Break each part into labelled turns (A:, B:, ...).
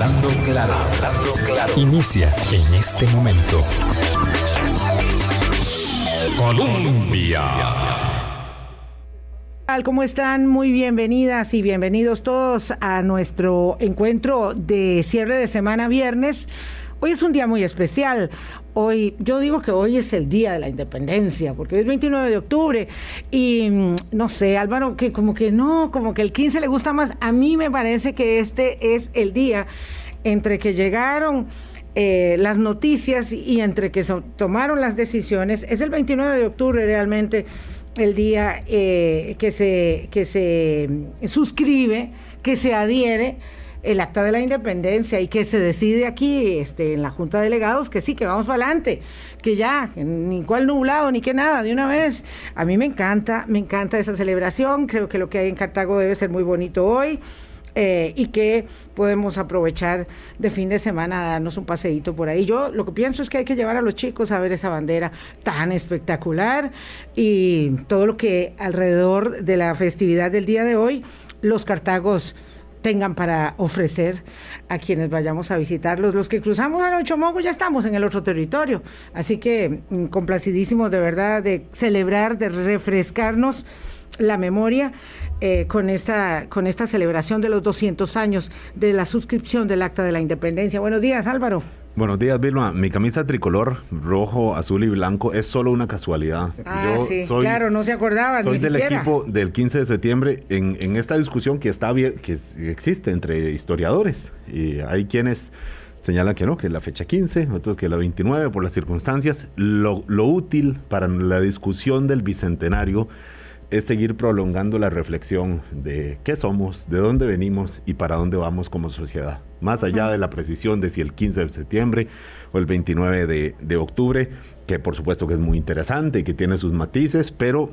A: Hablando claro, hablando claro. Inicia en este momento. Colombia.
B: ¿Cómo están? Muy bienvenidas y bienvenidos todos a nuestro encuentro de cierre de semana viernes. Hoy es un día muy especial. Hoy, yo digo que hoy es el día de la independencia, porque hoy es 29 de octubre. Y mm, no sé, Álvaro, que como que no, como que el 15 le gusta más. A mí me parece que este es el día entre que llegaron eh, las noticias y entre que tomaron las decisiones. Es el 29 de octubre realmente el día eh, que, se, que se suscribe, que se adhiere el acta de la independencia y que se decide aquí este, en la Junta de Delegados que sí, que vamos para adelante, que ya, ni cuál nublado, ni que nada, de una vez. A mí me encanta, me encanta esa celebración, creo que lo que hay en Cartago debe ser muy bonito hoy. Eh, y que podemos aprovechar de fin de semana a darnos un paseíto por ahí. Yo lo que pienso es que hay que llevar a los chicos a ver esa bandera tan espectacular y todo lo que alrededor de la festividad del día de hoy los cartagos tengan para ofrecer a quienes vayamos a visitarlos. Los que cruzamos a Ochomogo ya estamos en el otro territorio, así que mm, complacidísimos de verdad de celebrar, de refrescarnos la memoria eh, con, esta, con esta celebración de los 200 años de la suscripción del Acta de la Independencia. Buenos días, Álvaro.
C: Buenos días, Vilma. Mi camisa tricolor, rojo, azul y blanco, es solo una casualidad.
B: Ah, sí, claro, no se acordaban.
C: Soy del equipo del 15 de septiembre en, en esta discusión que, está que existe entre historiadores. Y hay quienes señalan que no, que es la fecha 15, otros que la 29 por las circunstancias. Lo, lo útil para la discusión del bicentenario es seguir prolongando la reflexión de qué somos, de dónde venimos y para dónde vamos como sociedad. Más allá de la precisión de si el 15 de septiembre o el 29 de, octubre, que por supuesto que es muy interesante y que tiene sus matices, pero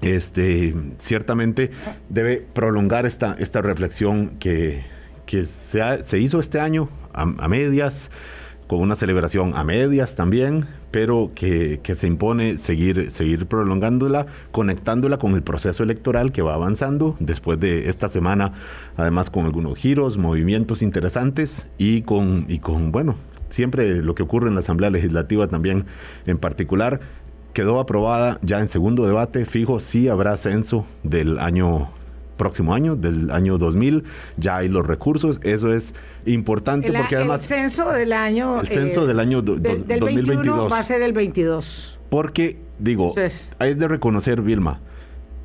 C: este, ciertamente debe prolongar esta, esta reflexión que, que se, se hizo este año a, a medias con una celebración a medias también, pero que, se impone seguir, seguir prolongándola, conectándola con el proceso electoral que va avanzando después de esta semana, además con algunos giros, movimientos interesantes y con, y con bueno, siempre lo que ocurre en la Asamblea Legislativa también en particular. Quedó aprobada ya en segundo debate, fijo, sí habrá censo del año próximo año, del año 2000, ya hay los recursos, eso es importante porque además...
B: El censo del año...
C: El censo del año
B: del 2022 va a ser el 22.
C: Porque, digo, es de reconocer, Vilma,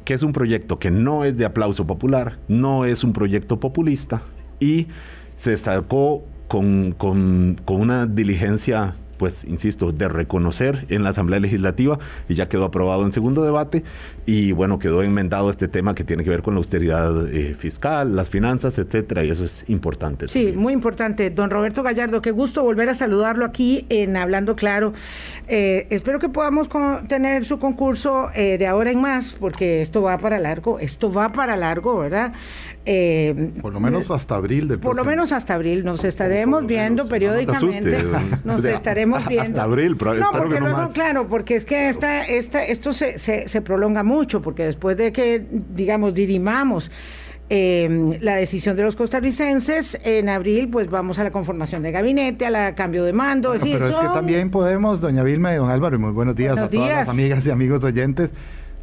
C: que es un proyecto que no es de aplauso popular, no es un proyecto populista y se sacó con, con, con una diligencia pues, insisto, de reconocer en la Asamblea Legislativa y ya quedó aprobado en segundo debate y bueno, quedó enmendado este tema que tiene que ver con la austeridad eh, fiscal, las finanzas, etcétera, y eso es importante.
B: Sí, muy importante. Don Roberto Gallardo, qué gusto volver a saludarlo aquí en Hablando Claro. Eh, espero que podamos tener su concurso eh, de ahora en más, porque esto va para largo, esto va para largo, ¿verdad?
D: Por lo menos hasta abril.
B: Del por lo menos hasta abril, nos estaremos viendo periódicamente, nos estaremos
C: Hasta abril,
B: pero No, porque luego, claro, porque es que esta, esta, esto se, se, prolonga mucho, porque después de que, digamos, dirimamos em, la decisión de los costarricenses, en abril pues vamos a la conformación de gabinete, a la cambio de mando.
D: pero es que también podemos, doña Vilma y don Álvaro, y muy buenos días a todas las amigas y amigos oyentes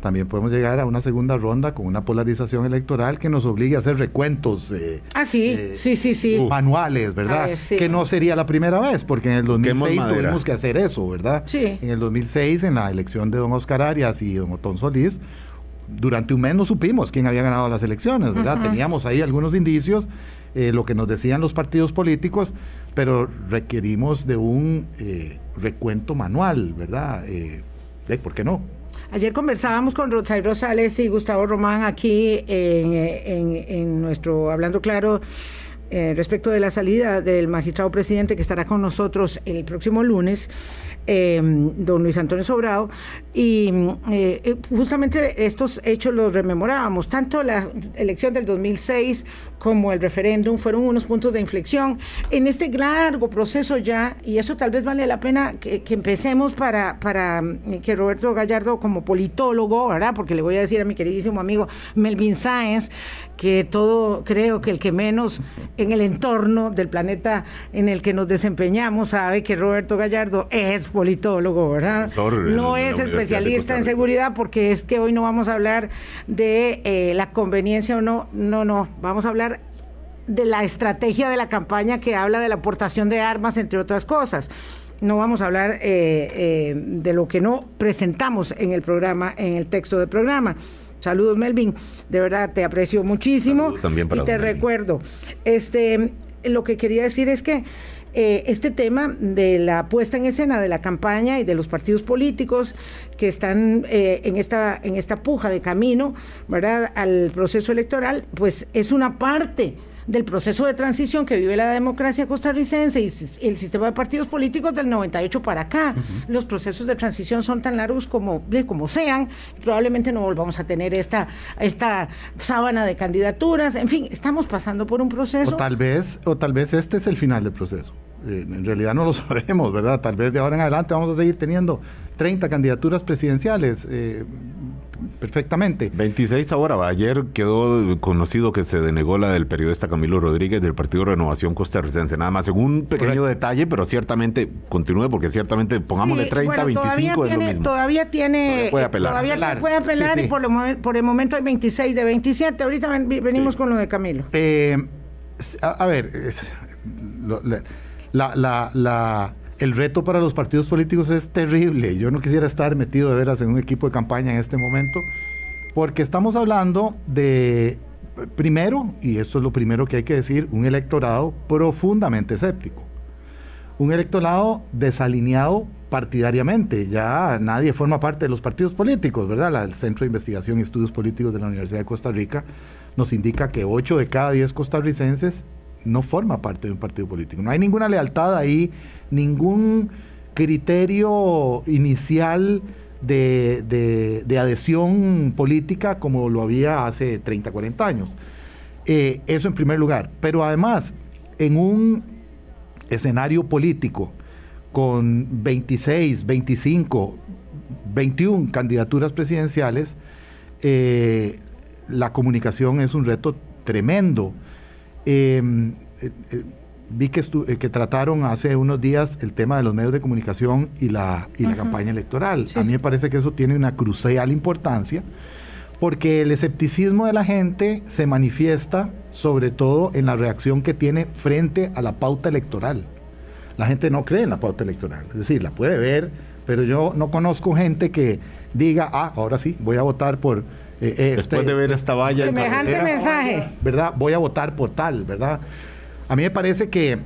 D: también podemos llegar a una segunda ronda con una polarización electoral que nos obligue a hacer recuentos
B: eh, ah, sí, eh, sí, sí, sí.
D: manuales, ¿verdad? Que no sería la primera vez, porque en el 2006 tuvimos que hacer eso, ¿verdad?
B: Sí.
D: En el 2006, en la elección de don Oscar Arias y don Otón Solís, durante un mes no supimos quién había ganado las elecciones, ¿verdad? Teníamos ahí algunos indicios, eh, lo que nos decían los partidos políticos, pero requerimos de un recuento manual, ¿verdad? ¿Por qué no?
B: Ayer conversábamos con Rosario Rosales y Gustavo Román aquí en, nuestro Hablando Claro eh, respecto de la salida del magistrado presidente que estará con nosotros el próximo lunes. Em, don Luis Antonio Sobrado, y eh, eh, justamente estos hechos los rememorábamos, tanto la elección del 2006 como el referéndum fueron unos puntos de inflexión en este largo proceso ya, y eso tal vez vale la pena que, empecemos para, para mm, que Roberto Gallardo como politólogo, ¿verdad? Porque le voy a decir a mi queridísimo amigo Melvin Sáenz, que todo, creo que el que menos en el entorno del planeta en el que nos desempeñamos sabe que Roberto Gallardo es politólogo, ¿verdad? no es especialista en seguridad porque es que hoy no vamos a hablar de eh, la conveniencia o no, no, no, vamos a hablar de la estrategia de la campaña que habla de la aportación de armas, entre otras cosas. No vamos a hablar eh, eh, de lo que no presentamos en el programa, en el texto del programa. Saludos, Melvin. De verdad, te aprecio muchísimo.
C: también para
B: y te recuerdo. Este, lo que quería decir es que eh, este tema de la puesta en escena de la campaña y de los partidos políticos que están en esta en esta puja de camino, ¿verdad? Al proceso electoral, pues es una parte del proceso de transición que vive la democracia costarricense y el sistema de partidos políticos del 98 para acá. Los procesos de transición son tan largos como, como sean, probablemente no volvamos a tener esta, esta sábana de candidaturas, en fin, estamos pasando por un proceso.
D: O tal vez, o tal vez este es el final del proceso. Eh, en realidad no lo sabemos, ¿verdad? Tal vez de ahora en adelante vamos a seguir teniendo 30 candidaturas presidenciales. Eh, perfectamente.
C: 26 ahora. Ayer quedó conocido que se denegó la del periodista Camilo Rodríguez del Partido Renovación Costarricense. Nada más, en un pequeño detalle, pero ciertamente continúe porque ciertamente pongamos de 30 a 25
B: es lo
C: mismo.
B: Todavía tiene...
C: puede apelar.
B: Todavía puede apelar y por, por el momento hay 26 de 27. Ahorita venimos con lo de Camilo.
D: Eh, a, ver, la, la, el reto para los partidos políticos es terrible. Yo no quisiera estar metido de veras en un equipo de campaña en este momento, porque estamos hablando de, primero, y esto es lo primero que hay que decir, un electorado profundamente escéptico. Un electorado desalineado partidariamente. Ya nadie forma parte de los partidos políticos, ¿verdad? el Centro de Investigación y Estudios Políticos de la Universidad de Costa Rica nos indica que 8 de cada 10 costarricenses no forma parte de un partido político. No hay ninguna lealtad ahí, ningún criterio inicial de, adhesión política como lo había hace 30, 40 años. Eh, eso en primer lugar. Pero además, en un escenario político con 26, 25, 21 candidaturas presidenciales, eh, la comunicación es un reto tremendo. Em, eh, eh, vi que, eh, que trataron hace unos días el tema de los medios de comunicación y la, y la campaña electoral. A mí me parece que eso tiene una crucial importancia porque el escepticismo de la gente se manifiesta sobre todo en la reacción que tiene frente a la pauta electoral. La gente no cree en la pauta electoral, es decir, la puede ver, pero yo no conozco gente que diga, ah, ahora sí, voy a votar por
C: eh, eh, Después este, de ver esta valla.
B: Semejante mensaje.
D: ¿Verdad? Voy a votar por tal, ¿verdad? A mí me parece que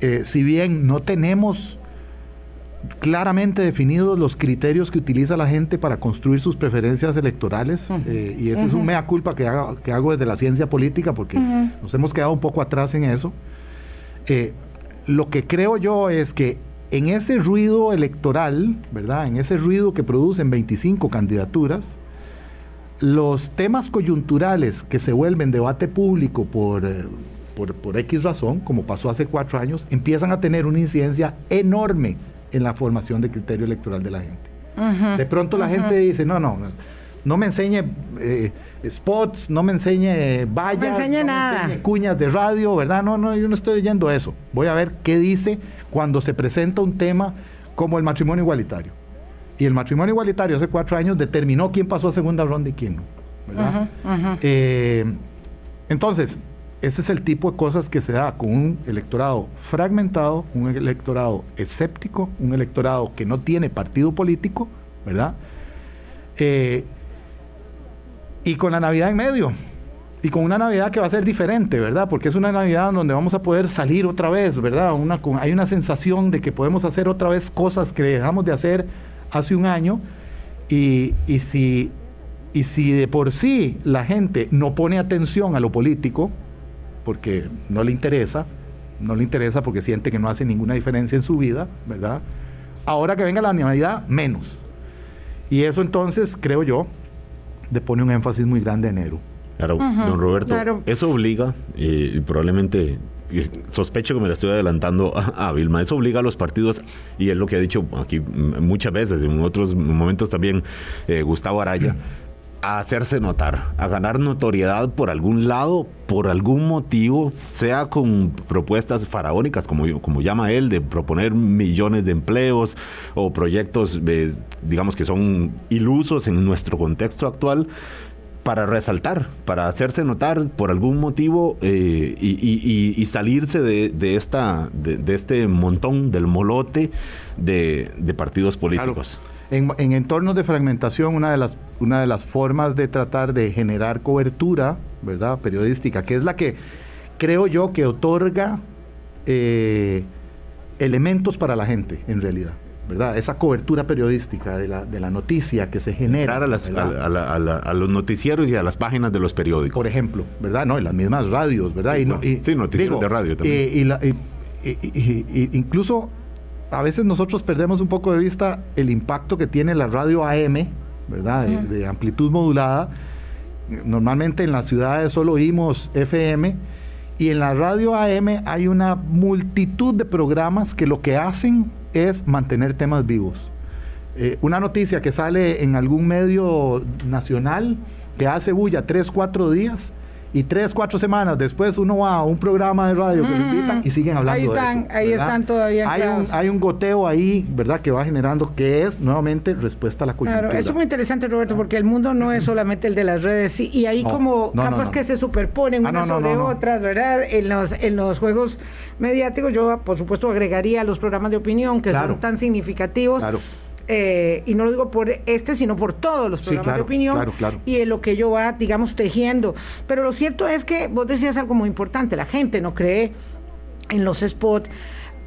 D: eh, si bien no tenemos claramente definidos los criterios que utiliza la gente para construir sus preferencias electorales, y ese es un mea culpa que, que, hago desde la ciencia política, porque nos hemos quedado un poco atrás en eso, lo que creo yo es que en ese ruido electoral, ¿verdad? En ese ruido que producen 25 candidaturas, los temas coyunturales que se vuelven debate público eh, por, por, X razón, como pasó hace cuatro años, empiezan a tener una incidencia enorme en la formación del criterio electoral de la gente. de pronto la gente dice, no, no, no me enseñe eh, spots, no me enseñe vallas,
B: no, me enseñe,
D: cuñas de radio, ¿verdad? No, no, yo no estoy oyendo eso. Voy a ver qué dice cuando se presenta un tema como el matrimonio igualitario. Y el matrimonio igualitario hace cuatro años determinó quién pasó a segunda ronda y quién no. ¿verdad? Eh, entonces, ese es el tipo de cosas que se da con un electorado fragmentado, un electorado escéptico, un electorado que no tiene partido político, ¿verdad? Eh, y con la Navidad en medio. Y con una Navidad que va a ser diferente, ¿verdad? Porque es una Navidad donde vamos a poder salir otra vez, ¿verdad? Una, hay una sensación de que podemos hacer otra vez cosas que dejamos de hacer hace un año y, si, y si de por sí la gente no pone atención a lo político, porque no le interesa, no le interesa porque siente que no hace ninguna diferencia en su vida, ¿verdad? Ahora que venga la Navidad, menos. Y eso entonces, creo yo, le pone un énfasis muy grande a enero.
C: Claro, don Roberto, eso obliga, eh, y probablemente sospecho que me la estoy adelantando a, Vilma. Eso obliga a los partidos, y es lo que ha dicho aquí muchas veces, en otros momentos también eh, Gustavo Araya, a hacerse notar, a ganar notoriedad por algún lado, por algún motivo, sea con propuestas faraónicas, como, como llama él, de proponer millones de empleos o proyectos, eh, digamos que son ilusos en nuestro contexto actual, para resaltar, para hacerse notar por algún motivo eh, y, salirse de, esta, de, este montón, del molote de, partidos políticos.
D: En, en, entornos de fragmentación, una de, las, una de las formas de tratar de generar cobertura, ¿verdad? Periodística, que es la que creo yo que otorga eh, elementos para la gente, en realidad. ¿Verdad? Esa cobertura periodística de la, de la noticia que se genera.
C: A, los noticieros y a las páginas de los periódicos.
D: Por ejemplo, ¿verdad? No, y las mismas radios, ¿verdad?
C: Sí, noticieros de radio
D: también. y, incluso a veces nosotros perdemos un poco de vista el impacto que tiene la radio AM, ¿verdad? De, amplitud modulada. Normalmente en las ciudades solo oímos FM. Y en la radio AM hay una multitud de programas que lo que hacen es mantener temas vivos. Eh, una noticia que sale en algún medio nacional que hace bulla tres, cuatro días y tres, cuatro semanas después uno va a un programa de radio que lo invitan y siguen hablando
B: ahí están,
D: de eso.
B: Ahí están todavía.
D: Hay, un, hay un goteo ahí, ¿verdad?, que va generando, que es nuevamente respuesta a la coyuntura.
B: Claro, eso es muy interesante, Roberto, porque el mundo no es solamente el de las redes, y, ahí como capas que se superponen ah, unas sobre otras, ¿verdad? En los, en los juegos mediáticos, yo, por supuesto, agregaría los programas de opinión que son tan significativos. Claro eh, y no lo digo por este, sino por todos los programas de opinión y en lo que yo va, digamos, tejiendo. Pero lo cierto es que vos decías algo muy importante, la gente no cree en los spots.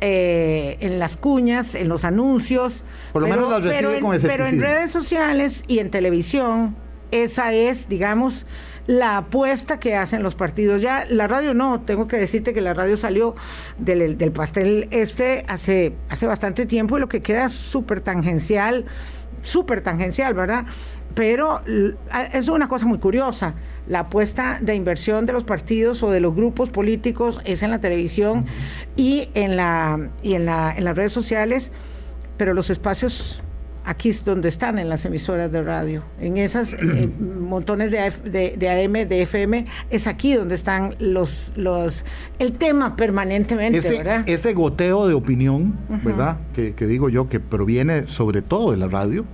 B: Eh, en las cuñas, en los anuncios,
D: por lo menos las
B: pero, pero en redes sociales y en televisión, esa es, digamos, la apuesta que hacen los partidos. Ya la radio no, tengo que decirte que la radio salió del, pastel este hace, hace bastante tiempo y lo que queda es súper tangencial, súper tangencial, ¿verdad? Pero es una cosa muy curiosa. La apuesta de inversión de los partidos o de los grupos políticos es en la televisión y en la y en la en las redes sociales, pero los espacios aquí es donde están en las emisoras de radio, en esas eh, montones de, de, AM, de FM, es aquí donde están los, los, el tema permanentemente,
D: ese,
B: ¿verdad?
D: Ese goteo de opinión, ¿verdad? Que, digo yo que proviene sobre todo de la radio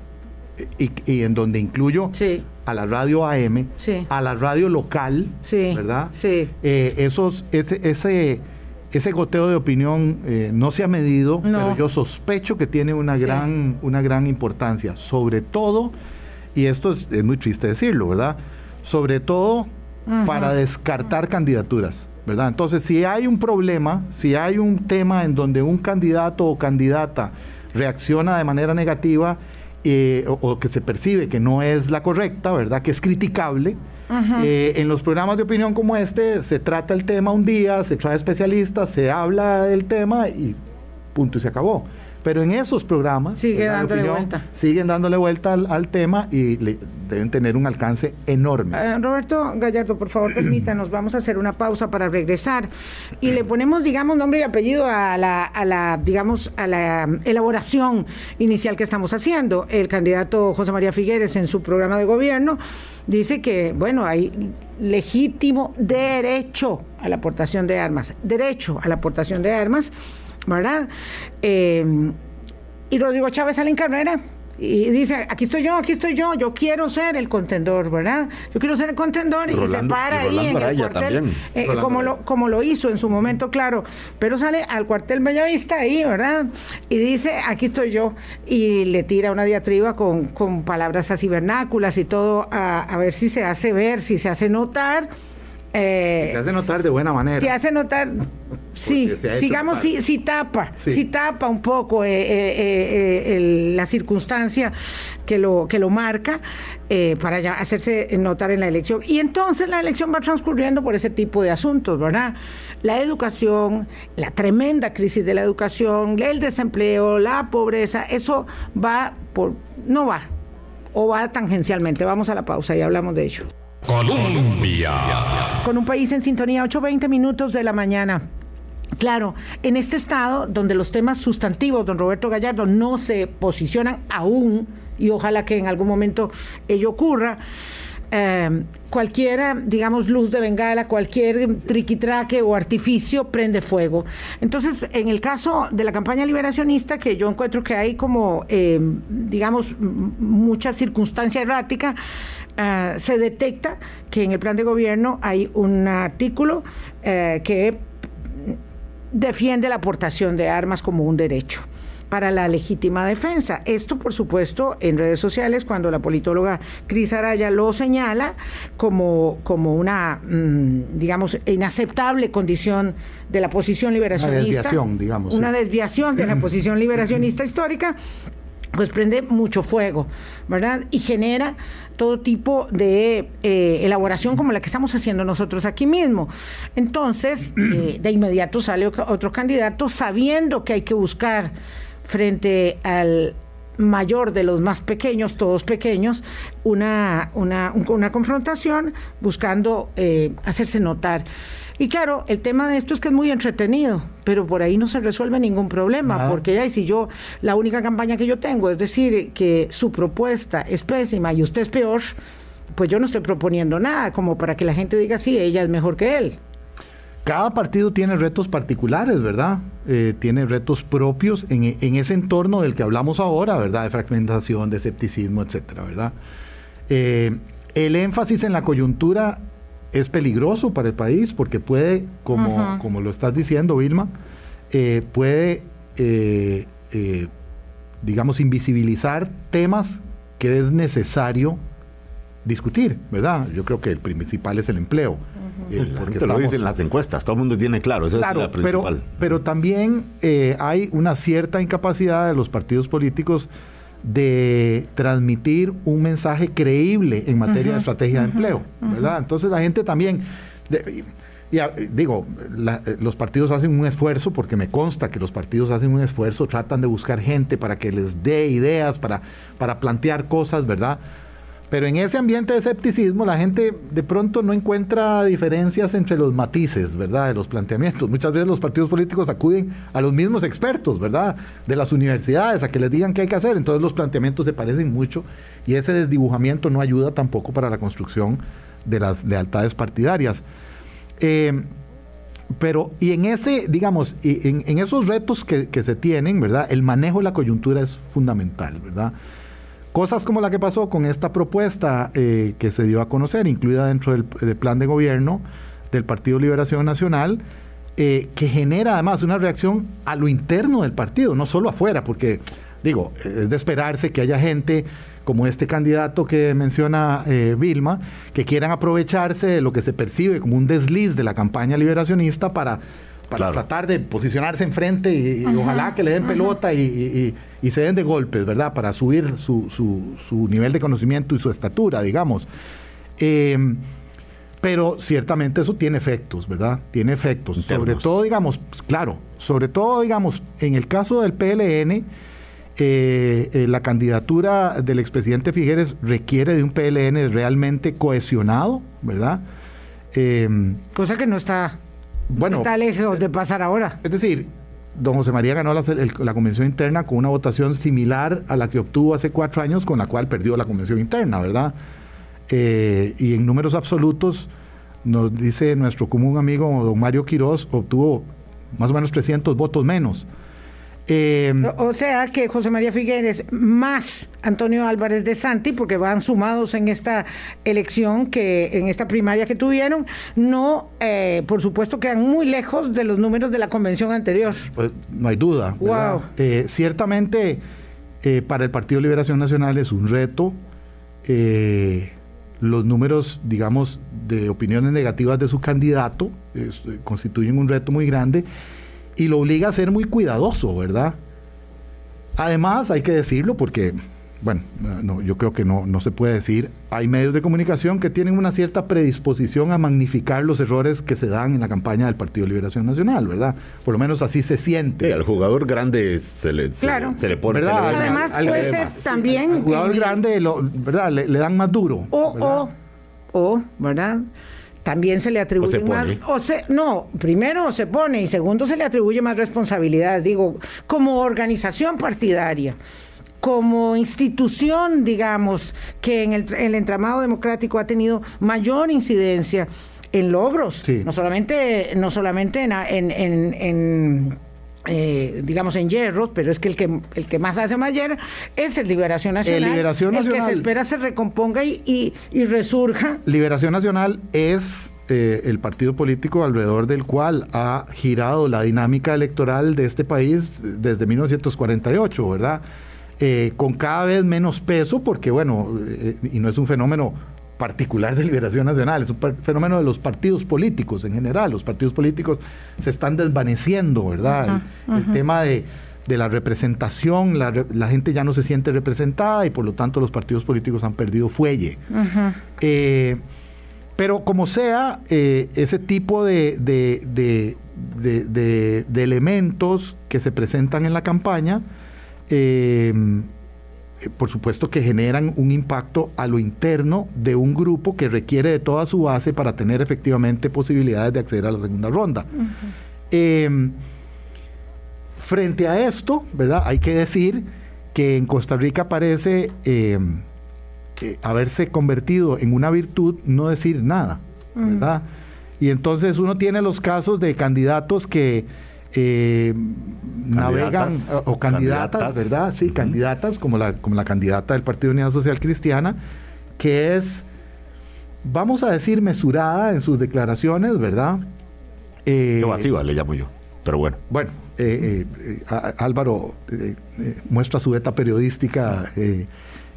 D: y, en donde incluyo a la radio AM, a la radio local, ¿verdad?
B: Sí.
D: Eh, esos, ese, ese ese goteo de opinión eh, no se ha medido, pero yo sospecho que tiene una, gran, una gran importancia, sobre todo, y esto es, muy triste decirlo, ¿verdad? Sobre todo para descartar candidaturas, ¿verdad? Entonces, si hay un problema, si hay un tema en donde un candidato o candidata reacciona de manera negativa eh, o, o, que se percibe que no es la correcta, ¿verdad? Que es criticable, eh, en los programas de opinión como este se trata el tema un día, se trae especialistas, se habla del tema y punto y se acabó. Pero en esos programas
B: Sigue dándole vuelta.
D: siguen dándole vuelta al, tema y deben tener un alcance enorme.
B: Eh, Roberto Gallardo, por favor, permítanos, vamos a hacer una pausa para regresar y le ponemos, digamos, nombre y apellido a la, a la, digamos, a la elaboración inicial que estamos haciendo. El candidato José María Figueres en su programa de gobierno dice que, bueno, hay legítimo derecho a la aportación de armas, derecho a la aportación de armas ¿verdad? Eh, y Rodrigo Chávez sale en carrera y dice, aquí estoy yo, aquí estoy yo, yo quiero ser el contendor, ¿verdad? Yo quiero ser el contendor y, se para ahí en el cuartel, eh, como, lo, como lo hizo en su momento, claro, pero sale al cuartel Bellavista ahí, ¿verdad? Y dice, aquí estoy yo, y le tira una diatriba con, con palabras así vernáculas y todo, a, a ver si se hace ver, si se hace notar
D: eh, se hace notar de buena manera.
B: Se hace notar, sí, sigamos, si, tapa, si tapa un poco eh, eh, la circunstancia que lo, que lo marca para ya hacerse notar en la elección. Y entonces la elección va transcurriendo por ese tipo de asuntos, ¿verdad? La educación, la tremenda crisis de la educación, el desempleo, la pobreza, eso va por, no va, o va tangencialmente. Vamos a la pausa y hablamos de ello.
A: Colombia.
B: Con un país en sintonía, 8.20 minutos de la mañana. Claro, en este estado donde los temas sustantivos, don Roberto Gallardo, no se posicionan aún, y ojalá que en algún momento ello ocurra, eh, cualquier, digamos, luz de bengala, cualquier triquitraque o artificio prende fuego. Entonces, en el caso de la campaña liberacionista, que yo encuentro que hay como, eh, digamos, mucha circunstancia errática, eh, se detecta que en el plan de gobierno hay un artículo que defiende la aportación de armas como un derecho para la legítima defensa. Esto, por supuesto, en redes sociales, cuando la politóloga Cris Araya lo señala como, como una, mm, digamos, inaceptable condición de la posición liberacionista. Una
D: desviación, digamos.
B: Una desviación de la posición liberacionista histórica pues prende mucho fuego, ¿verdad? Y genera todo tipo de eh, elaboración como la que estamos haciendo nosotros aquí mismo. Entonces, eh, de inmediato sale otro candidato sabiendo que hay que buscar frente al mayor de los más pequeños, todos pequeños, una, una, una confrontación buscando eh, hacerse notar. Y claro, el tema de esto es que es muy entretenido, pero por ahí no se resuelve ningún problema, porque ya si yo, la única campaña que yo tengo es decir que su propuesta es pésima y usted es peor, pues yo no estoy proponiendo nada como para que la gente diga, sí, ella es mejor que él.
D: Cada partido tiene retos particulares, ¿verdad? Eh, tiene retos propios en, ese entorno del que hablamos ahora, ¿verdad? De fragmentación, de escepticismo, etcétera, ¿verdad? Eh, el énfasis en la coyuntura es peligroso para el país porque puede, como, como lo estás diciendo, Vilma, eh, puede, digamos, invisibilizar temas que es necesario discutir, ¿verdad? Yo creo que el principal es el empleo.
C: Porque lo dicen las encuestas, todo el mundo tiene claro, eso es la
D: principal. Pero, pero también eh, hay una cierta incapacidad de los partidos políticos de transmitir un mensaje creíble en materia de estrategia de empleo, ¿verdad? Entonces la gente también, digo, eh, los partidos hacen un esfuerzo, porque me consta que los partidos hacen un esfuerzo, tratan de buscar gente para que les dé ideas, para, para plantear cosas, ¿verdad? Pero en ese ambiente de escepticismo la gente de pronto no encuentra diferencias entre los matices, ¿verdad? De los planteamientos. Muchas veces los partidos políticos acuden a los mismos expertos, ¿verdad? De las universidades a que les digan qué hay que hacer. Entonces los planteamientos se parecen mucho y ese desdibujamiento no ayuda tampoco para la construcción de las lealtades partidarias. Eh, pero, y en ese, digamos, en, en esos retos que, que se tienen, ¿verdad? El manejo de la coyuntura es fundamental, ¿verdad? Cosas como la que pasó con esta propuesta eh, que se dio a conocer, incluida dentro del, plan de gobierno del Partido Liberación Nacional, eh, que genera además una reacción a lo interno del partido, no solo afuera, porque digo, es de esperarse que haya gente como este candidato que menciona eh, Vilma, que quieran aprovecharse de lo que se percibe como un desliz de la campaña liberacionista para para tratar de posicionarse enfrente y, ojalá que le den pelota y, se den de golpes, ¿verdad? Para subir su, su, nivel de conocimiento y su estatura, digamos. Em, pero ciertamente eso tiene efectos, ¿verdad? Tiene efectos. Sobre todo, digamos, claro, sobre todo, digamos, en el caso del PLN, eh, eh, la candidatura del expresidente Figueres requiere de un PLN realmente cohesionado, ¿verdad?
B: Em, Cosa que no está bueno, está lejos de pasar ahora.
D: Es decir, don José María ganó la, convención interna con una votación similar a la que obtuvo hace cuatro años, con la cual perdió la convención interna, ¿verdad? Eh, y en números absolutos, nos dice nuestro común amigo don Mario Quiroz, obtuvo más o menos 300 votos menos.
B: Em, o sea que José María Figueres más Antonio Álvarez de Santi, porque van sumados en esta elección, que en esta primaria que tuvieron, no, eh, por supuesto, quedan muy lejos de los números de la convención anterior.
D: Pues no hay duda. Wow. Eh, ciertamente, eh, para el Partido Liberación Nacional es un reto. los números, digamos, de opiniones negativas de su candidato constituyen un reto muy grande y lo obliga a ser muy cuidadoso, ¿verdad? Además, hay que decirlo porque, bueno, no, yo creo que no, no se puede decir, hay medios de comunicación que tienen una cierta predisposición a magnificar los errores que se dan en la campaña del Partido de Liberación Nacional, ¿verdad? Por lo menos así se siente.
C: al jugador grande se le, se, le pone...
B: ¿verdad? Además puede ser también...
D: Al jugador grande, lo, ¿verdad? Le, le, dan más duro.
B: O, o, o, ¿verdad? También se le atribuye más o se, no primero se pone y segundo se le atribuye más responsabilidad digo como organización partidaria como institución, digamos, que en el, el entramado democrático ha tenido mayor incidencia en logros,
D: Sí.
B: no solamente, no solamente en, en- en- en, eh, digamos en hierros, pero es que el que el que más hace más hierro es el Liberación Nacional,
D: Liberación
B: el que
D: Nacional.
B: se espera se recomponga y, y, y resurja.
D: Liberación Nacional es eh, el partido político alrededor del cual ha girado la dinámica electoral de este país desde 1948, ¿verdad? Eh, con cada vez menos peso, porque bueno, y no es un fenómeno particular de Liberación Nacional, es un fenómeno de los partidos políticos en general. Los partidos políticos se están desvaneciendo, ¿verdad? El- el, tema de, de la representación, la, gente ya no se siente representada y por lo tanto los partidos políticos han perdido fuelle. Eh, pero como sea, eh, ese tipo de, de- de- elementos que se presentan en la campaña, eh, por supuesto que generan un impacto a lo interno de un grupo que requiere de toda su base para tener efectivamente posibilidades de acceder a la segunda ronda. Eh, frente a esto, ¿verdad? Hay que decir que en Costa Rica parece eh, eh, haberse convertido en una virtud no decir nada, ¿verdad? Y entonces uno tiene los casos de candidatos que eh, navegan eh, o candidatas,
C: Candidatas.
D: ¿verdad? Sí, candidatas como la, como la candidata del Partido Unidad Social Cristiana, que es, vamos a decir, mesurada en sus declaraciones, ¿verdad? Eh,
C: Evasiva, le llamo yo. Pero bueno.
D: bueno, eh, eh, eh, Álvaro eh, eh, muestra su beta periodística. eh,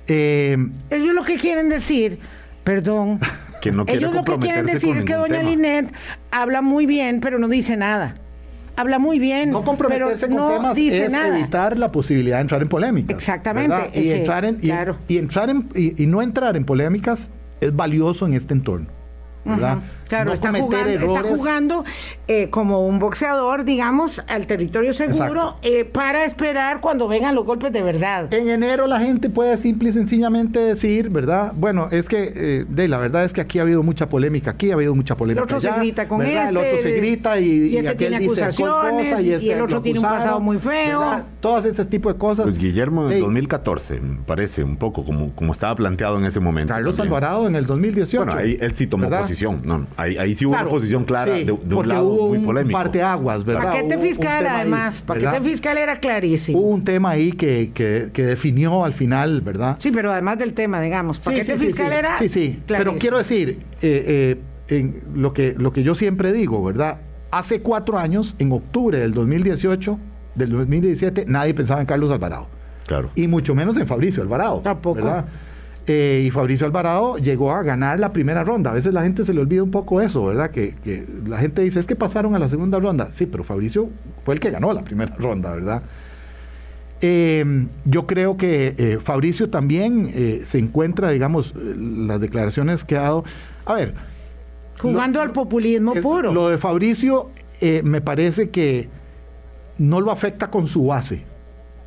D: eh,
B: Ellos lo que quieren decir, perdón,
C: Que no quiere
B: ellos lo que quieren decir es que doña
C: tema.
B: Linet habla muy bien, pero no dice nada. Habla muy bien,
D: no comprometerse
B: pero
D: con
B: no
D: temas
B: dice
D: es
B: nada.
D: evitar la posibilidad de entrar en polémicas.
B: Exactamente,
D: ¿verdad? Y,
B: ese,
D: entrar en, y,
B: claro.
D: y entrar en, y, y no entrar en polémicas es valioso en este entorno. ¿verdad?
B: Ujú. Claro,
D: No
B: está, jugando, está jugando eh, como un boxeador, digamos, al territorio seguro eh, para esperar cuando vengan los golpes de verdad.
D: En enero la gente puede simple y sencillamente decir, ¿verdad? Bueno, es que eh, de la verdad es que aquí ha habido mucha polémica, aquí ha habido mucha polémica.
B: El otro se grita con
D: ¿verdad? El
B: este,
D: otro se grita y,
B: y este
D: aquel
B: tiene
D: dice
B: acusaciones,
D: cosa,
B: y
D: este
B: el otro
D: lo
B: tiene un pasado muy feo.
D: ¿verdad? Todos ese tipo de cosas.
C: Pues Guillermo en el
D: Ey,
C: 2014, me parece, un poco como, como estaba planteado en ese momento.
D: Carlos
C: también.
D: Alvarado en el 2018.
C: Bueno, ahí él sí tomó
D: ¿verdad?
C: posición. No, ahí, ahí sí hubo
D: Claro,
C: una posición clara
D: sí,
C: de, de un lado
D: hubo
C: muy polémico.
D: parteaguas, ¿verdad?
B: Paquete fiscal,
D: tema ahí,
B: además. Paquete
D: ¿verdad?
B: fiscal era clarísimo.
D: Hubo un tema ahí que, que, que definió al final, ¿verdad?
B: Sí, pero además del tema, digamos. Paquete
D: sí, sí,
B: fiscal
D: sí.
B: era.
D: Sí, sí. Pero
B: clarísimo.
D: quiero decir, eh, eh, en lo, que, lo que yo siempre digo, ¿verdad? Hace cuatro años, en octubre del 2018, del 2017, nadie pensaba en Carlos Alvarado.
C: Claro.
D: Y mucho menos en Fabricio Alvarado.
B: Tampoco.
D: ¿verdad? Eh, y Fabricio Alvarado llegó a ganar la primera ronda. A veces la gente se le olvida un poco eso, ¿verdad? Que, que la gente dice, es que pasaron a la segunda ronda. Sí, pero Fabricio fue el que ganó la primera ronda, ¿verdad? Eh, yo creo que eh, Fabricio también eh, se encuentra, digamos, eh, las declaraciones que ha dado. A ver,
B: Jugando
D: lo-
B: al populismo
D: es-
B: puro.
D: Lo de Fabricio me parece que no lo afecta con su base,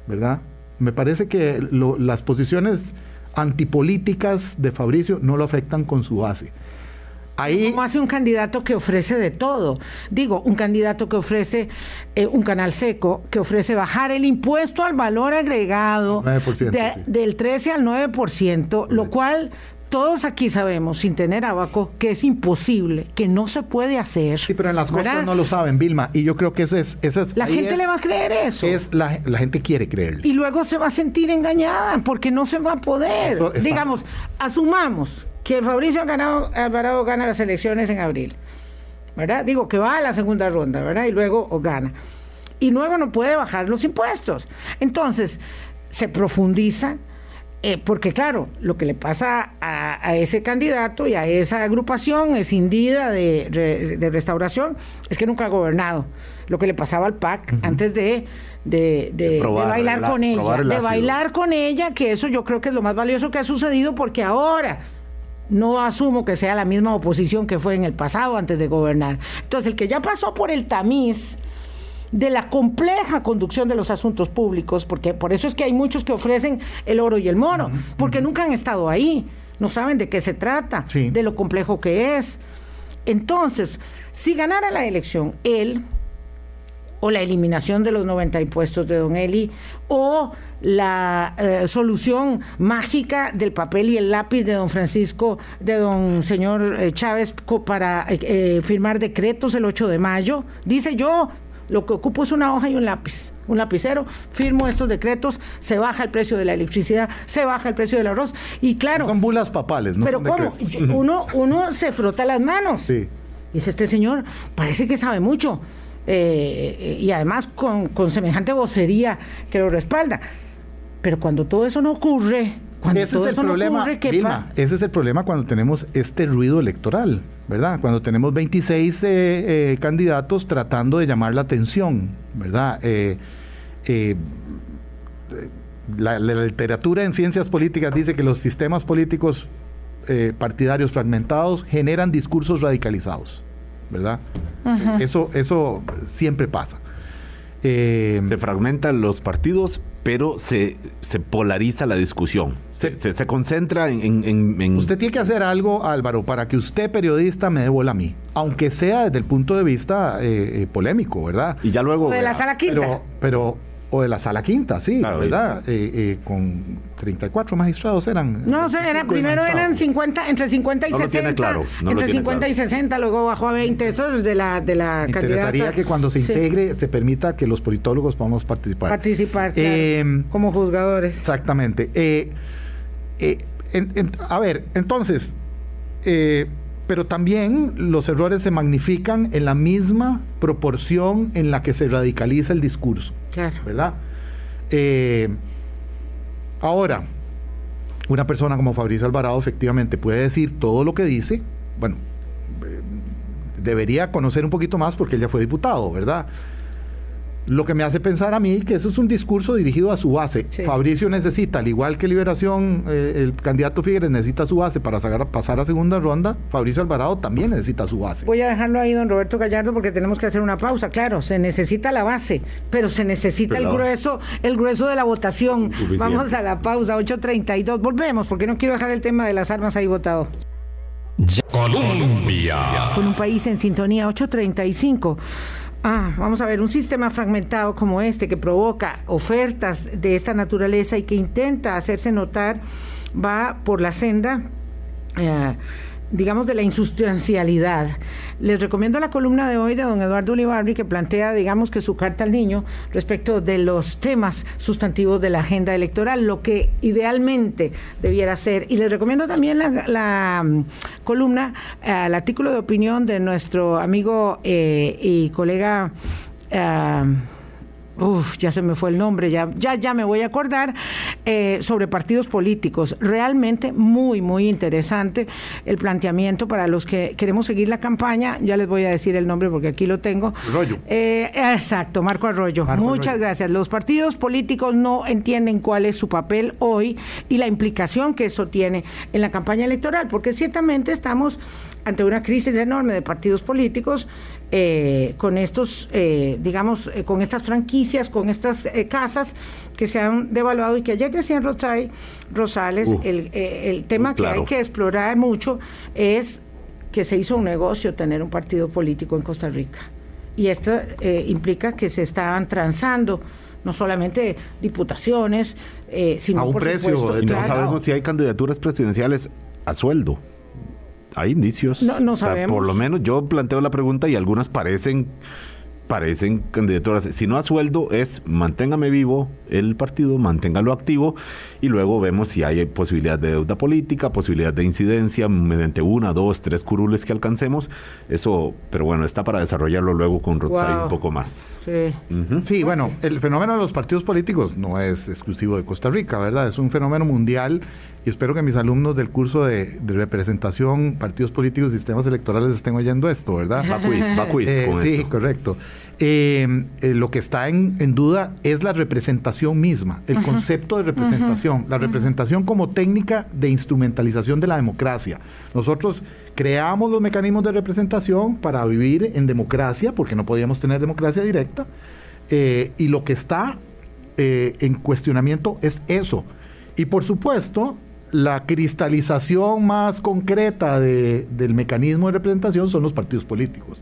D: ¿verdad? Me parece que lo- las posiciones antipolíticas de Fabricio no lo afectan con su base. Ahí,
B: ¿Cómo hace un candidato que ofrece de todo? Digo, un candidato que ofrece eh, un canal seco, que ofrece bajar el impuesto al valor agregado
D: 9%,
B: de-
D: sí.
B: del 13 al 9%, lo cual todos aquí sabemos, sin tener abaco, que es imposible, que no se puede hacer.
D: sí, pero en las costas
B: ¿verdad?
D: no lo saben, Vilma, y yo creo que ese es... ese es
B: La gente
D: es-
B: le va a creer eso.
D: es la, la gente quiere creerle.
B: y luego se va a sentir engañada porque no se va a poder. Digamos, asumamos que Fabricio Alvarado gana las elecciones en abril, ¿verdad? Digo que va a la segunda ronda, ¿verdad? Y luego o gana. Y luego no puede bajar los impuestos. Entonces, se profundiza. Eh, porque claro, lo que le pasa a, a ese candidato y a esa agrupación escindida de, de restauración es que nunca ha gobernado. Lo que le pasaba al PAC antes de, de- de- de
C: probar,
B: bailar
C: la-
B: con ella,
C: el
B: de bailar con ella, que eso yo creo que es lo más valioso que ha sucedido porque ahora no asumo que sea la misma oposición que fue en el pasado antes de gobernar. Entonces, el que ya pasó por el tamiz de la compleja conducción de los asuntos públicos, porque por eso es que hay muchos que ofrecen el oro y el moro, porque nunca han estado ahí, no saben de qué se trata,
D: Sí.
B: de lo complejo que es. Entonces, si ganara la elección él, o la eliminación de los 90 impuestos de Don Eli, o la eh, solución mágica del papel y el lápiz de don Francisco, de don señor eh, Chávez para eh, firmar decretos el 8 de mayo. Dice yo, lo que ocupo es una hoja y un lápiz, un lapicero, firmo estos decretos, se baja el precio de la electricidad, se baja el precio del arroz y claro...
D: Son bulas papales, ¿no?
B: Pero ¿cómo? Uno, uno se frota las manos. Sí. Dice este señor, parece que sabe mucho. y además con, con semejante vocería que lo respalda. Pero cuando todo eso no ocurre, cuando
D: ese es el problema, ese es el problema cuando tenemos este ruido electoral, ¿verdad? Cuando tenemos 26 eh, eh, candidatos tratando de llamar la atención, ¿verdad? Eh, la, literatura en ciencias políticas dice que los sistemas políticos partidarios fragmentados generan discursos radicalizados, ¿verdad? Eso, eso siempre pasa.
C: se fragmentan los partidos pero se, se polariza la discusión. Se, se, concentra en,
D: Usted tiene que hacer algo, Álvaro, para que usted, periodista, me dé bola a mí. Aunque sea desde el punto de vista eh, eh, polémico, ¿verdad?
C: Y ya luego...
B: de la sala quinta.
D: Pero, pero o de la sala quinta, sí, ¿verdad? Eh, eh, con 34 magistrados eran.
B: No, sé, era, primero eran 50, entre 50 y 60.
C: Claro,
B: entre 50 y 60, luego bajó a 20. Eso es de la, de la
D: Me interesaría que cuando se integre se permita que los politólogos podamos participar.
B: Participar, claro, eh, como juzgadores.
D: Exactamente. a ver, entonces, pero también los errores se magnifican en la misma proporción en la que se radicaliza el discurso. Claro. ¿Verdad? Eh, ahora, una persona como Fabricio Alvarado efectivamente puede decir todo lo que dice. Bueno, eh, debería conocer un poquito más porque él ya fue diputado, ¿verdad? Lo que me hace pensar a mí que eso es un discurso dirigido a su base. Fabricio necesita, al igual que Liberación, eh, el candidato Figueres necesita su base para pasar a segunda ronda, Fabricio Alvarado también necesita su base.
B: Voy a dejarlo ahí, don Roberto Gallardo, porque tenemos que hacer una pausa. Claro, se necesita la base, pero se necesita el grueso, el grueso de la votación. Vamos a la pausa, 8.32. Volvemos, porque no quiero dejar el tema de las armas ahí votado. Colombia. Con un país en sintonía, 8.35. Ah, vamos a ver, un sistema fragmentado como este que provoca ofertas de esta naturaleza y que intenta hacerse notar va por la senda. Eh, digamos, de la insustancialidad. Les recomiendo la columna de hoy de don Eduardo Ulibarri que plantea, digamos, que su carta al niño respecto de los temas sustantivos de la agenda electoral, lo que idealmente debiera ser. Y les recomiendo también la, mm, columna, el artículo de opinión de nuestro amigo eh, y colega. Eh, uf, ya se me fue el nombre, ya, ya, ya me voy a acordar, eh, sobre partidos políticos. Realmente muy, muy interesante el planteamiento para los que queremos seguir la campaña. Ya les voy a decir el nombre porque aquí lo tengo.
D: Arroyo.
B: Eh, exacto, Marco Arroyo. Muchas gracias. Los partidos políticos no entienden cuál es su papel hoy y la implicación que eso tiene en la campaña electoral, porque ciertamente estamos ante una crisis enorme de partidos políticos eh, con estos, eh, digamos, eh, con estas franquicias, con estas casas que se han devaluado y que ayer decían Rosales, el, tema que hay que explorar mucho es que se hizo un negocio tener un partido político en Costa Rica. Y esto implica que se estaban transando no solamente diputaciones, sino
C: a un
B: por
C: precio.
B: Supuesto,
C: no sabemos si hay candidaturas presidenciales a sueldo hay indicios.
B: No, no sabemos.
C: por lo menos yo planteo la pregunta y algunas parecen parecen candidaturas, si no a sueldo, es manténgame vivo el partido, manténgalo activo y luego vemos si hay posibilidad de deuda política, posibilidad de incidencia mediante una, dos, tres curules que alcancemos. Eso, pero bueno, está para desarrollarlo luego con Rotzai un poco más.
D: Sí. sí, bueno, el fenómeno de los partidos políticos no es exclusivo de Costa Rica, ¿verdad? Es un fenómeno mundial y espero que mis alumnos del curso de, representación, partidos políticos y sistemas electorales estén oyendo esto, ¿verdad?
C: Va quiz, va quiz
D: eh, sí, correcto. Eh, eh, lo que está en, duda es la representación misma, el concepto de representación, la representación como técnica de instrumentalización de la democracia. Nosotros creamos los mecanismos de representación para vivir en democracia, porque no podíamos tener democracia directa, y lo que está en cuestionamiento es eso. Y por supuesto, la cristalización más concreta del mecanismo de representación son los partidos políticos.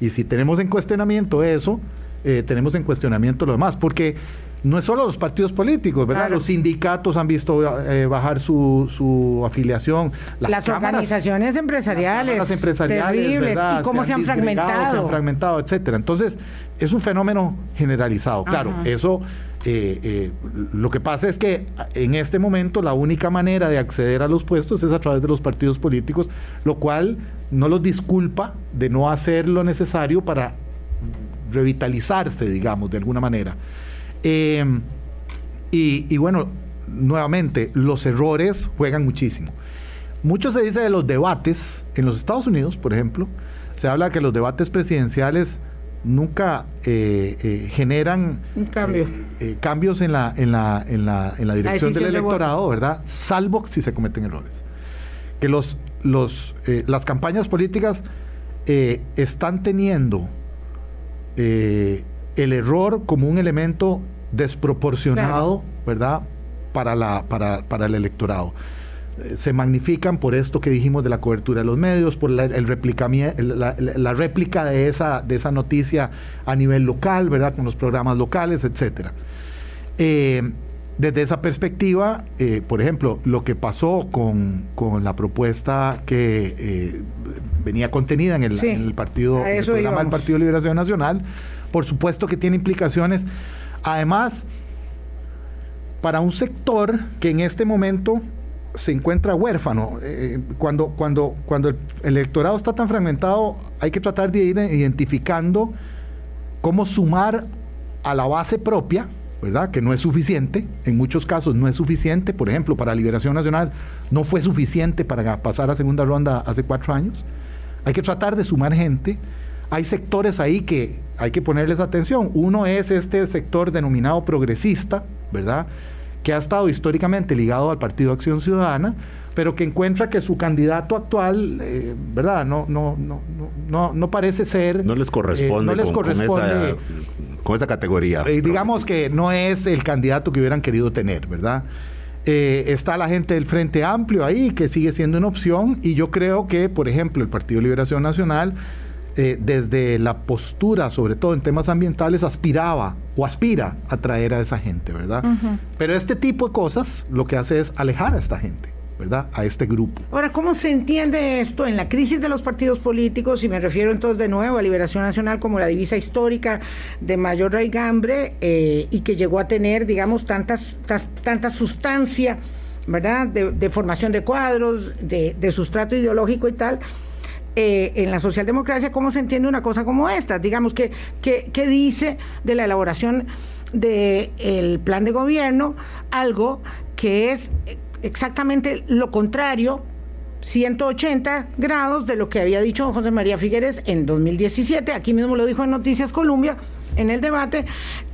D: Y si tenemos en cuestionamiento eso, eh, tenemos en cuestionamiento lo demás, porque no es solo los partidos políticos, ¿verdad? Los sindicatos han visto eh, bajar su, su afiliación.
B: Las, organizaciones empresariales.
D: Las empresariales.
B: Terribles. Y cómo se han, fragmentado.
D: Se han fragmentado, etcétera. Entonces, es un fenómeno generalizado. Claro, eso. Eh, eh, lo que pasa es que en este momento la única manera de acceder a los puestos es a través de los partidos políticos, lo cual no los disculpa de no hacer lo necesario para revitalizarse, digamos, de alguna manera. Eh, y, bueno, nuevamente, los errores juegan muchísimo. Mucho se dice de los debates. En los Estados Unidos, por ejemplo, se habla que los debates presidenciales nunca eh, eh, generan
B: cambio.
D: cambios en la, en la, en la, en la dirección del electorado, ¿verdad? Salvo si se cometen errores. Que los, los, las campañas políticas están teniendo el error como un elemento desproporcionado, ¿verdad? Para, la, para, para el electorado. Eh, se magnifican por esto que dijimos de la cobertura de los medios, por la, el la, la, réplica de esa, de esa noticia a nivel local, ¿verdad? Con los programas locales, etcétera. Eh, desde esa perspectiva, eh, por ejemplo, lo que pasó con, con la propuesta que venía contenida en el, en el partido, el programa del Partido de Liberación Nacional, por supuesto que tiene implicaciones. Además, para un sector que en este momento se encuentra huérfano, eh, cuando, cuando, cuando el electorado está tan fragmentado, hay que tratar de ir identificando cómo sumar a la base propia, ¿verdad? Que no es suficiente, en muchos casos no es suficiente, por ejemplo, para Liberación Nacional no fue suficiente para pasar a segunda ronda hace cuatro años. Hay que tratar de sumar gente hay sectores ahí que hay que ponerles atención. Uno es este sector denominado progresista, ¿verdad? Que ha estado históricamente ligado al Partido Acción Ciudadana, pero que encuentra que su candidato actual, eh, ¿verdad? No, no, no, no, no parece ser.
C: No les corresponde.
D: Eh, no les con, corresponde.
C: Con esa, categoría.
D: Eh, digamos que no es el candidato que hubieran querido tener, ¿verdad? está la gente del Frente Amplio ahí, que sigue siendo una opción, y yo creo que, por ejemplo, el Partido Liberación Nacional eh, desde la postura, sobre todo en temas ambientales, aspiraba o aspira a traer a esa gente, ¿verdad? Pero este tipo de cosas lo que hace es alejar a esta gente. ¿verdad? A este grupo.
B: Ahora, ¿cómo se entiende esto en la crisis de los partidos políticos? Y me refiero entonces de nuevo a Liberación Nacional como la divisa histórica de mayor raigambre eh, y que llegó a tener, digamos, tantas, tanta sustancia, ¿verdad? De, formación de cuadros, de, de sustrato ideológico y tal eh, en la socialdemocracia cómo se entiende una cosa como esta. Digamos, que, que, dice de la elaboración del plan de gobierno algo que es exactamente lo contrario 180 grados de lo que había dicho José María Figueres en 2017, aquí mismo lo dijo en Noticias Colombia en el debate,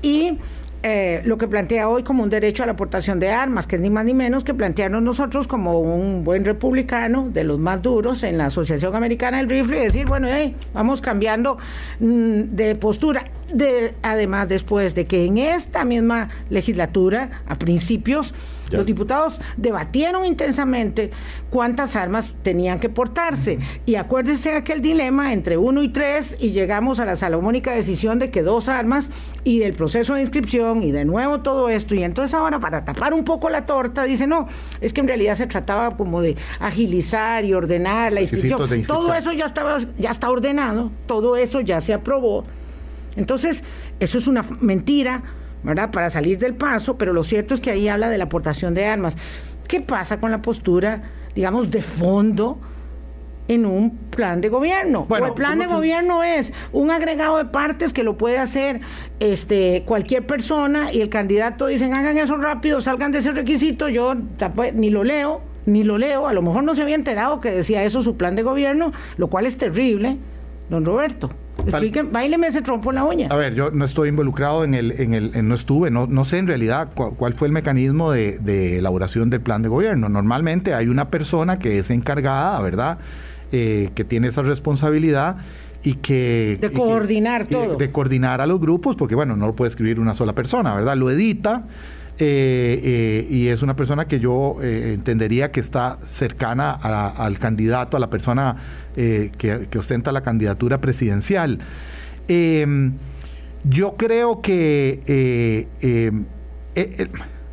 B: y eh, lo que plantea hoy como un derecho a la aportación de armas, que es ni más ni menos que plantearnos nosotros como un buen republicano de los más duros en la Asociación Americana del Rifle y decir, bueno, vamos cambiando mm, de postura. De, además, después de que en esta misma legislatura, a principios, los diputados debatieron intensamente cuántas armas tenían que portarse. Y acuérdese de aquel dilema entre uno y tres y llegamos a la salomónica decisión de que dos armas y del proceso de inscripción y de nuevo todo esto. Y entonces ahora para tapar un poco la torta dice, no, es que en realidad se trataba como de agilizar y ordenar la inscripción. Todo eso ya, estaba, ya está ordenado, todo eso ya se aprobó. Entonces, eso es una mentira ¿verdad? Para salir del paso, pero lo cierto es que ahí habla de la aportación de armas. ¿Qué pasa con la postura, digamos, de fondo? en un plan de gobierno. Bueno, el plan de gobierno es un agregado de partes que lo puede hacer este cualquier persona y el candidato dicen hagan eso rápido, salgan de ese requisito, yo ni lo leo, ni lo leo, a lo mejor no se había enterado que decía eso su plan de gobierno, lo cual es terrible, don Roberto. Expliquen, baileme ese trompo en la uña.
D: A ver, yo no estoy involucrado en el, en el, no estuve, no, no sé en realidad cuál, fue el mecanismo de, elaboración del plan de gobierno. Normalmente hay una persona que es encargada, ¿verdad? Eh, que tiene esa responsabilidad y que...
B: De coordinar todo.
D: De, coordinar a los grupos, porque bueno, no lo puede escribir una sola persona, ¿verdad? Lo edita. Eh, eh, y es una persona que yo entendería que está cercana al candidato, a la persona eh, que, ostenta la candidatura presidencial. Em, yo creo que, eh, eh, eh,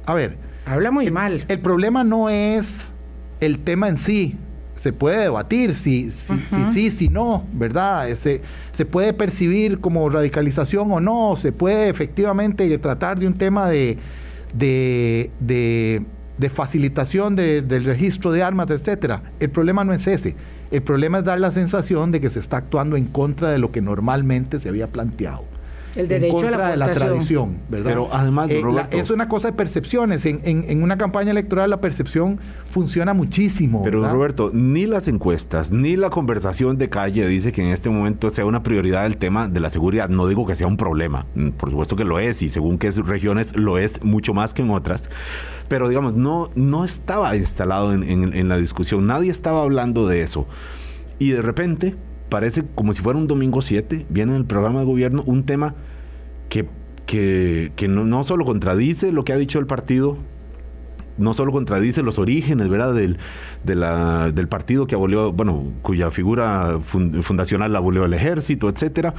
D: a ver.
B: Habla muy
D: el,
B: mal.
D: El problema no es el tema en sí. Se puede debatir si sí, si, si, si, no, ¿verdad? Se, se puede percibir como radicalización o no. Se puede efectivamente tratar de un tema de, de, de, de facilitación de, del registro de armas, etcétera. El problema no es ese. El problema es dar la sensación de que se está actuando en contra de lo que normalmente se había planteado
B: el derecho
D: en contra
B: a la
D: de la tradición, ¿verdad?
C: Pero además,
D: eh,
C: Roberto,
D: la, es una cosa de percepciones. En, en, en, una campaña electoral la percepción funciona muchísimo.
C: Pero
D: ¿verdad?
C: Roberto, ni las encuestas, ni la conversación de calle dice que en este momento sea una prioridad el tema de la seguridad. No digo que sea un problema, mm, por supuesto que lo es, y según qué regiones lo es mucho más que en otras. Pero digamos, no, no estaba instalado en, en, en la discusión, nadie estaba hablando de eso. Y de repente, parece como si fuera un domingo 7, viene en el programa de gobierno un tema que, que, que no, no, solo contradice lo que ha dicho el partido, no solo contradice los orígenes, ¿verdad?, del, de la, del partido que abolió, bueno, cuya figura fundacional abolió el ejército, etcétera,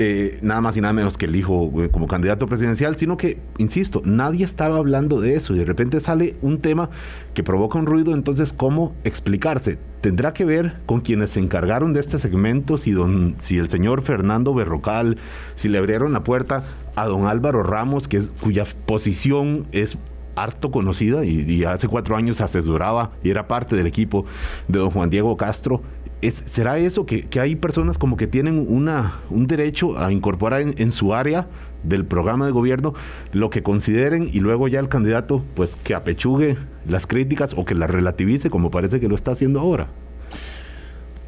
C: eh, nada más y nada menos que el hijo eh, como candidato presidencial, sino que, insisto, nadie estaba hablando de eso y de repente sale un tema que provoca un ruido, entonces, ¿cómo explicarse? Tendrá que ver con quienes se encargaron de este segmento, si, don, si el señor Fernando Berrocal, si le abrieron la puerta a don Álvaro Ramos, que cuya posición es harto conocida y, y, hace cuatro años asesoraba y era parte del equipo de don Juan Diego Castro. Es, ¿Será eso que, que, hay personas como que tienen una, un derecho a incorporar en, en, su área del programa de gobierno lo que consideren y luego ya el candidato pues que apechugue las críticas o que las relativice como parece que lo está haciendo ahora?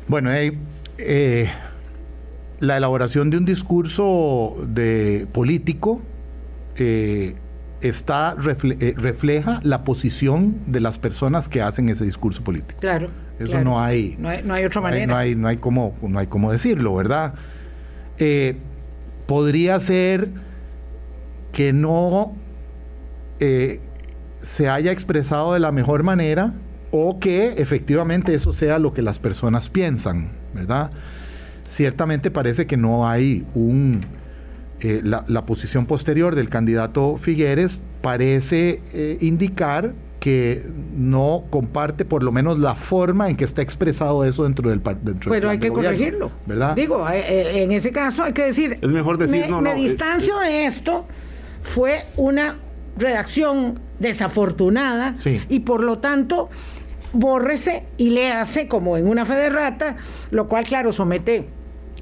D: Bueno, eh, eh, la elaboración de un discurso de político eh, está refle eh, refleja la posición de las personas que hacen ese discurso político.
B: Claro.
D: Eso
B: claro.
D: no hay.
B: No hay, no hay otra manera.
D: no hay, no hay, cómo, no hay cómo decirlo, ¿verdad? Eh, podría ser que no eh, se haya expresado de la mejor manera o que efectivamente eso sea lo que las personas piensan, ¿verdad? Ciertamente parece que no hay un eh, la, la, posición posterior del candidato Figueres parece eh, indicar que no comparte por lo menos la forma en que está expresado eso dentro del dentro
B: Pero
D: del
B: hay que
D: gobierno,
B: corregirlo,
D: ¿verdad?
B: Digo, eh, en ese caso hay que decir,
C: es mejor decir
B: me,
C: no,
B: me
C: no,
B: distancio de esto, fue una redacción desafortunada
D: Sí.
B: y por lo tanto bórrese y le hace como en una fe de rata, lo cual claro somete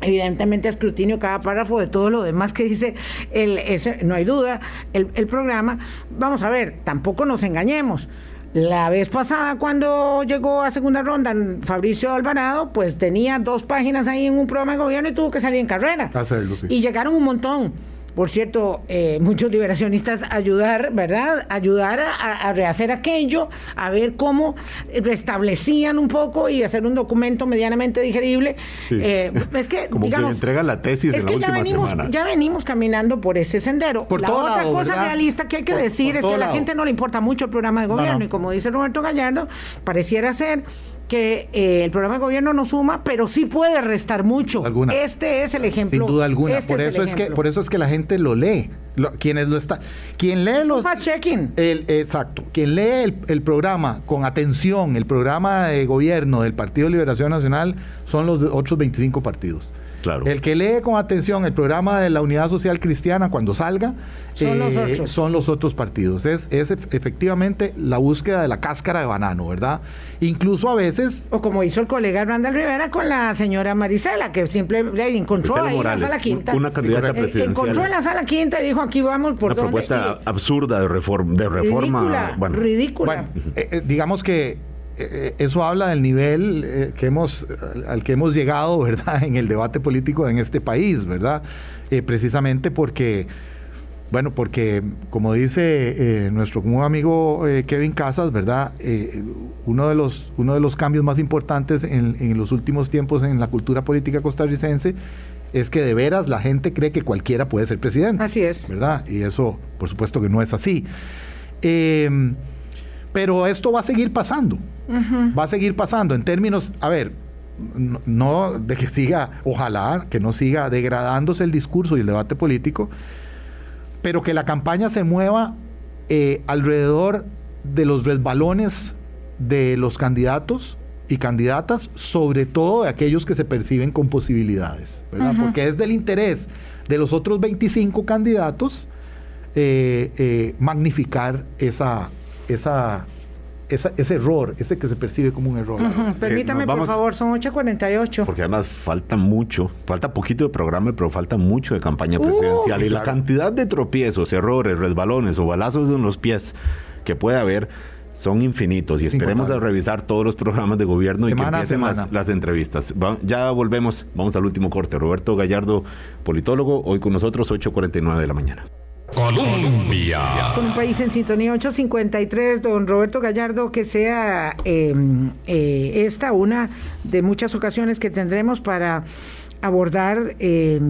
B: evidentemente escrutinio cada párrafo de todo lo demás que dice el, ese, no hay duda, el, el programa. Vamos a ver, tampoco nos engañemos. La vez pasada, cuando llegó a segunda ronda Fabricio Alvarado, pues tenía dos páginas ahí en un programa de gobierno y tuvo que salir en carrera.
D: Hacerlo, sí.
B: Y llegaron un montón. Por cierto, eh, muchos liberacionistas ayudar, ¿verdad? Ayudar a, a, rehacer aquello, a ver cómo restablecían un poco y hacer un documento medianamente digerible.
C: Sí.
B: Eh, es que,
C: Como
B: digamos,
C: que entrega la tesis
B: es
C: en
B: que
C: la
B: ya
C: última
B: venimos,
C: semana.
B: ya venimos caminando por ese sendero.
D: Por
B: la otra
D: lado,
B: cosa
D: ¿verdad?
B: realista que hay que
D: Por-
B: decir
D: por
B: es que a la
D: lado.
B: gente no le importa mucho el programa de gobierno
D: no.
B: y como dice Roberto Gallardo, pareciera ser que eh, el programa de gobierno no suma, pero sí puede restar mucho.
D: Alguna.
B: Este es el ejemplo.
D: Sin duda alguna.
B: Este
D: por
B: es
D: eso es que por eso es que la gente lo lee. Lo- quienes lo está, quien lee los
B: fact-checking.
D: el, exacto, quien lee el, el programa con atención, el programa de gobierno del Partido de Liberación Nacional son los otros 25 partidos.
C: Claro.
D: El que lee con atención el programa de la Unidad Social Cristiana cuando salga
B: Son los otros.
D: son los otros partidos. Es, es ef- efectivamente la búsqueda de la cáscara de banano, ¿verdad? Incluso a veces
B: O como hizo el colega Randall Rivera con la señora Marisela, que siempre le encontró ahí
C: Morales,
B: en la sala quinta.
C: una candidata
B: Eh,
C: presidencial.
B: Encontró en la sala quinta y dijo, aquí vamos por
C: Una propuesta
B: Y-
C: absurda de reforma, de reforma
B: ridícula,
C: bueno,
B: ridícula.
D: Bueno, eh, eh, digamos que eh, eso habla del nivel eh, que hemos, al que hemos llegado, ¿verdad?, en el debate político en este país, ¿verdad? Eh, precisamente porque, bueno, porque como dice eh, nuestro común amigo eh, Kevin Casas, ¿verdad? Eh, uno, de los, uno de los cambios más importantes en, en los últimos tiempos en la cultura política costarricense es que de veras la gente cree que cualquiera puede ser presidente.
B: Así es.
D: ¿verdad? Y eso, por supuesto que no es así. Eh, pero esto va a seguir pasando. Va a seguir pasando. En términos, a ver, no, no de que siga, ojalá que no siga degradándose el discurso y el debate político, pero que la campaña se mueva eh, alrededor de los resbalones de los candidatos y candidatas, sobre todo de aquellos que se perciben con posibilidades, ¿verdad? Porque es del interés de los otros 25 candidatos eh, eh, magnificar esa, esa, esa, ese error, ese que se percibe como un error.
B: Ujú. Permítame, por favor, son 8.48.
C: Porque además falta mucho, falta poquito de programa, pero falta mucho de campaña presidencial. y la cantidad de tropiezos, errores, resbalones o balazos en los pies que puede haber son infinitos. Y esperemos a revisar todos los programas de gobierno y que empiecen las, las entrevistas. Va- ya volvemos, vamos al último corte. Roberto Gallardo, politólogo, hoy con nosotros, 8.49 de la mañana.
A: Colombia.
B: Con un país en sintonía 853, don Roberto Gallardo, que sea eh, eh, esta una de muchas ocasiones que tendremos para abordar, eh,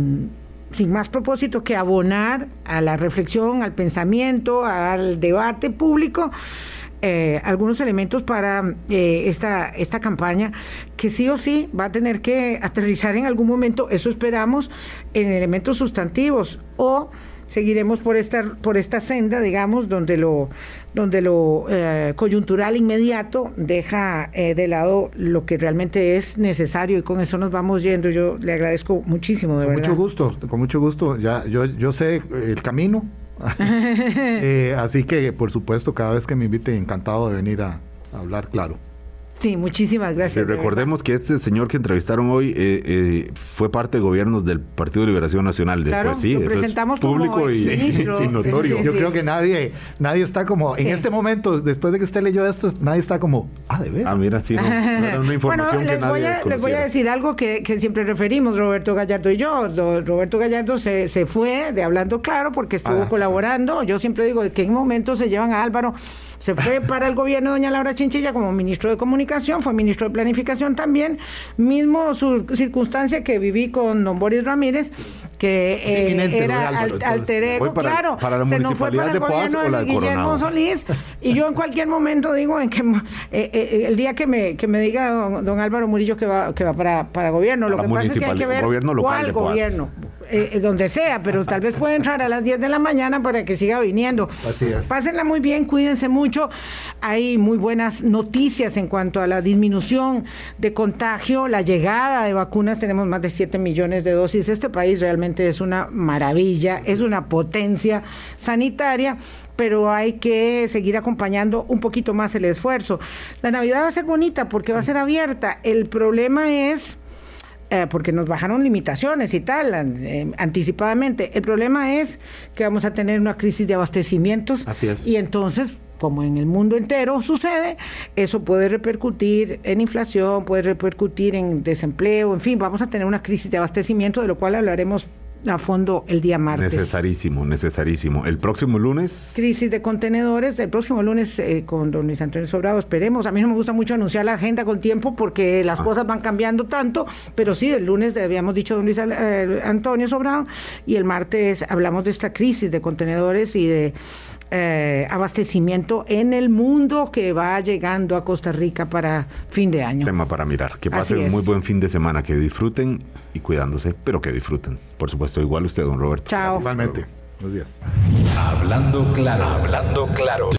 B: sin más propósito que abonar a la reflexión, al pensamiento, al debate público. eh, algunos elementos para eh, esta, esta campaña que sí o sí va a tener que aterrizar en algún momento, eso esperamos, en elementos sustantivos o seguiremos por esta por esta senda digamos donde lo donde lo eh, coyuntural inmediato deja eh, de lado lo que realmente es necesario y con eso nos vamos yendo yo le agradezco muchísimo de
D: Con
B: verdad
D: mucho gusto, con mucho gusto. Ya, yo, yo sé el camino. Eh, así que, por supuesto, cada vez que me invite, encantado de venir a, a hablar claro.
B: Sí muchísimas gracias de
C: recordemos que este señor que entrevistaron hoy eh, eh, fue parte de gobiernos del Partido de Liberación Nacional. De,
B: Claro,
C: pues sí,
B: lo
C: eso es
B: presentamos como
C: público y, sin notorio.
B: Sí,
D: Yo
B: sí.
D: creo que nadie, nadie está como, en este momento, después de que usted leyó esto, nadie está como, ah, de veras.
C: Ah, mira, sí, no, no era una información
B: bueno,
C: que
B: les
C: nadie
B: voy, a, les voy a decir algo que, que siempre referimos, Roberto Gallardo y yo. Roberto Gallardo se, se fue de Hablando Claro porque estuvo
D: Ah, sí.
B: colaborando. Yo siempre digo que en momentos se llevan a Álvaro. Se fue para el gobierno de doña Laura Chinchilla como ministro de Comunicación, fue ministro de Planificación también. Mismo su circunstancia que viví con don Boris Ramírez, que eh, era
D: Álvaro,
B: alter ego,
C: para-
B: claro.
C: para la
B: se nos fue para el
C: de
B: gobierno de
C: de
B: Guillermo. Solís. Y yo en cualquier momento digo en que eh, eh, el día que me, que me diga don, don Álvaro Murillo que va, que va para, para gobierno, lo que pasa es que hay que ver cuál gobierno. Eh, eh, donde sea, pero tal vez puede entrar a las 10 de la mañana para que siga viniendo.
D: Así es.
B: Pásenla muy bien, cuídense mucho. Hay muy buenas noticias en cuanto a la disminución de contagio, la llegada de vacunas. Tenemos más de 7 millones de dosis. Este país realmente es una maravilla, es una potencia sanitaria pero hay que seguir acompañando un poquito más el esfuerzo. La Navidad va a ser bonita porque va a ser abierta. El problema es eh, porque nos bajaron limitaciones y tal, eh, anticipadamente. El problema es que vamos a tener una crisis de abastecimientos
D: Así es.
B: y entonces, como en el mundo entero sucede, eso puede repercutir en inflación, puede repercutir en desempleo, en fin, vamos a tener una crisis de abastecimiento, de lo cual hablaremos a fondo el día martes.
C: Necesarísimo, necesarísimo. El próximo lunes,
B: Crisis de contenedores. El próximo lunes eh, con don Luis Antonio Sobrado esperemos. A mí no me gusta mucho anunciar la agenda con tiempo porque las cosas van cambiando tanto, pero sí, el lunes habíamos dicho don Luis eh, Antonio Sobrado y el martes hablamos de esta crisis de contenedores y de eh, abastecimiento en el mundo que va llegando a Costa Rica para fin de año.
C: tema para mirar. Que pasen un muy buen fin de semana, que disfruten y cuidándose, pero que disfruten. Por supuesto, igual usted, don Roberto.
B: Chao.
D: Igualmente. Buenos días.
A: Hablando claro, hablando claro.